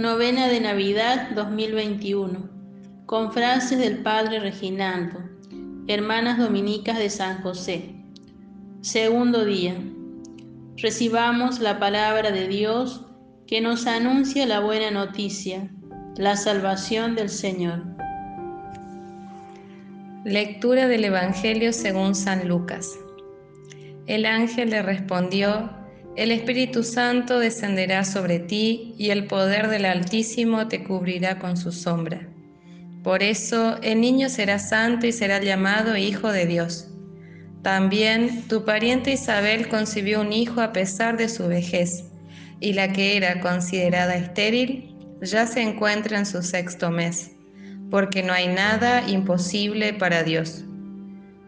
Novena de Navidad 2021. Con frases del Padre Reginaldo. Hermanas Dominicas de San José. Segundo día. Recibamos la palabra de Dios que nos anuncia la buena noticia, la salvación del Señor. Lectura del Evangelio según San Lucas. El ángel le respondió, el Espíritu Santo descenderá sobre ti y el poder del Altísimo te cubrirá con su sombra. Por eso el niño será santo y será llamado Hijo de Dios. También tu pariente Isabel concibió un hijo a pesar de su vejez, y la que era considerada estéril ya se encuentra en su sexto mes, porque no hay nada imposible para Dios.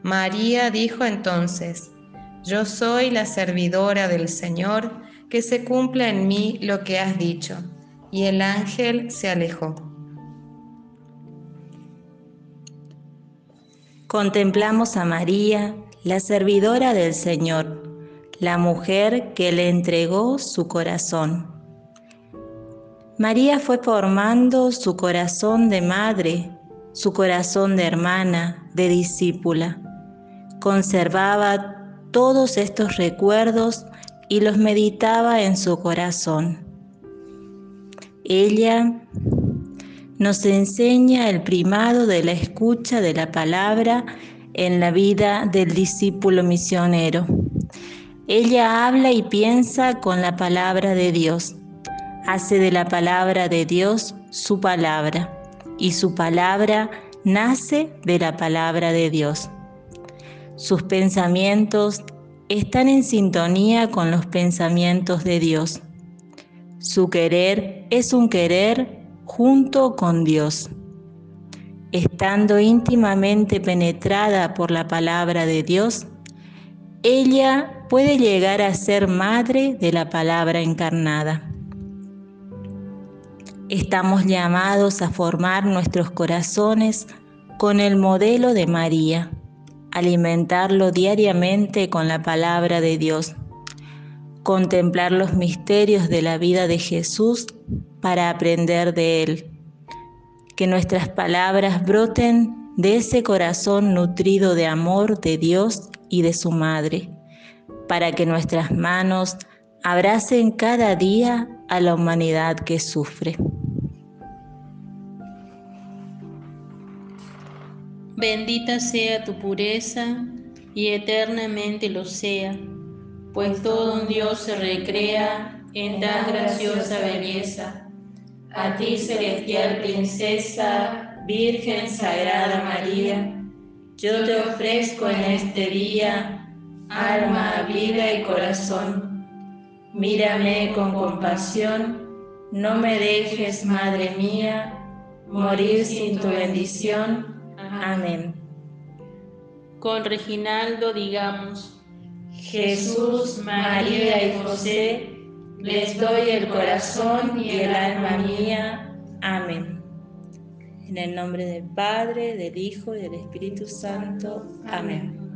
María dijo entonces, yo soy la servidora del Señor, que se cumpla en mí lo que has dicho. Y el ángel se alejó. Contemplamos a María, la servidora del Señor, la mujer que le entregó su corazón. María fue formando su corazón de madre, su corazón de hermana, de discípula. Conservaba todos estos recuerdos y los meditaba en su corazón. Ella nos enseña el primado de la escucha de la palabra en la vida del discípulo misionero. Ella habla y piensa con la palabra de Dios, hace de la palabra de Dios su palabra y su palabra nace de la palabra de Dios. Sus pensamientos están en sintonía con los pensamientos de Dios. Su querer es un querer junto con Dios. Estando íntimamente penetrada por la palabra de Dios, ella puede llegar a ser madre de la palabra encarnada. Estamos llamados a formar nuestros corazones con el modelo de María alimentarlo diariamente con la palabra de Dios, contemplar los misterios de la vida de Jesús para aprender de Él. Que nuestras palabras broten de ese corazón nutrido de amor de Dios y de su Madre, para que nuestras manos abracen cada día a la humanidad que sufre. Bendita sea tu pureza y eternamente lo sea, pues todo un Dios se recrea en tan graciosa belleza. A ti, celestial princesa, Virgen Sagrada María, yo te ofrezco en este día alma, vida y corazón. Mírame con compasión, no me dejes, Madre mía, morir sin tu bendición Amén. Con Reginaldo digamos, Jesús, María y José, les doy el corazón y el alma mía. Amén. En el nombre del Padre, del Hijo y del Espíritu Santo. Amén.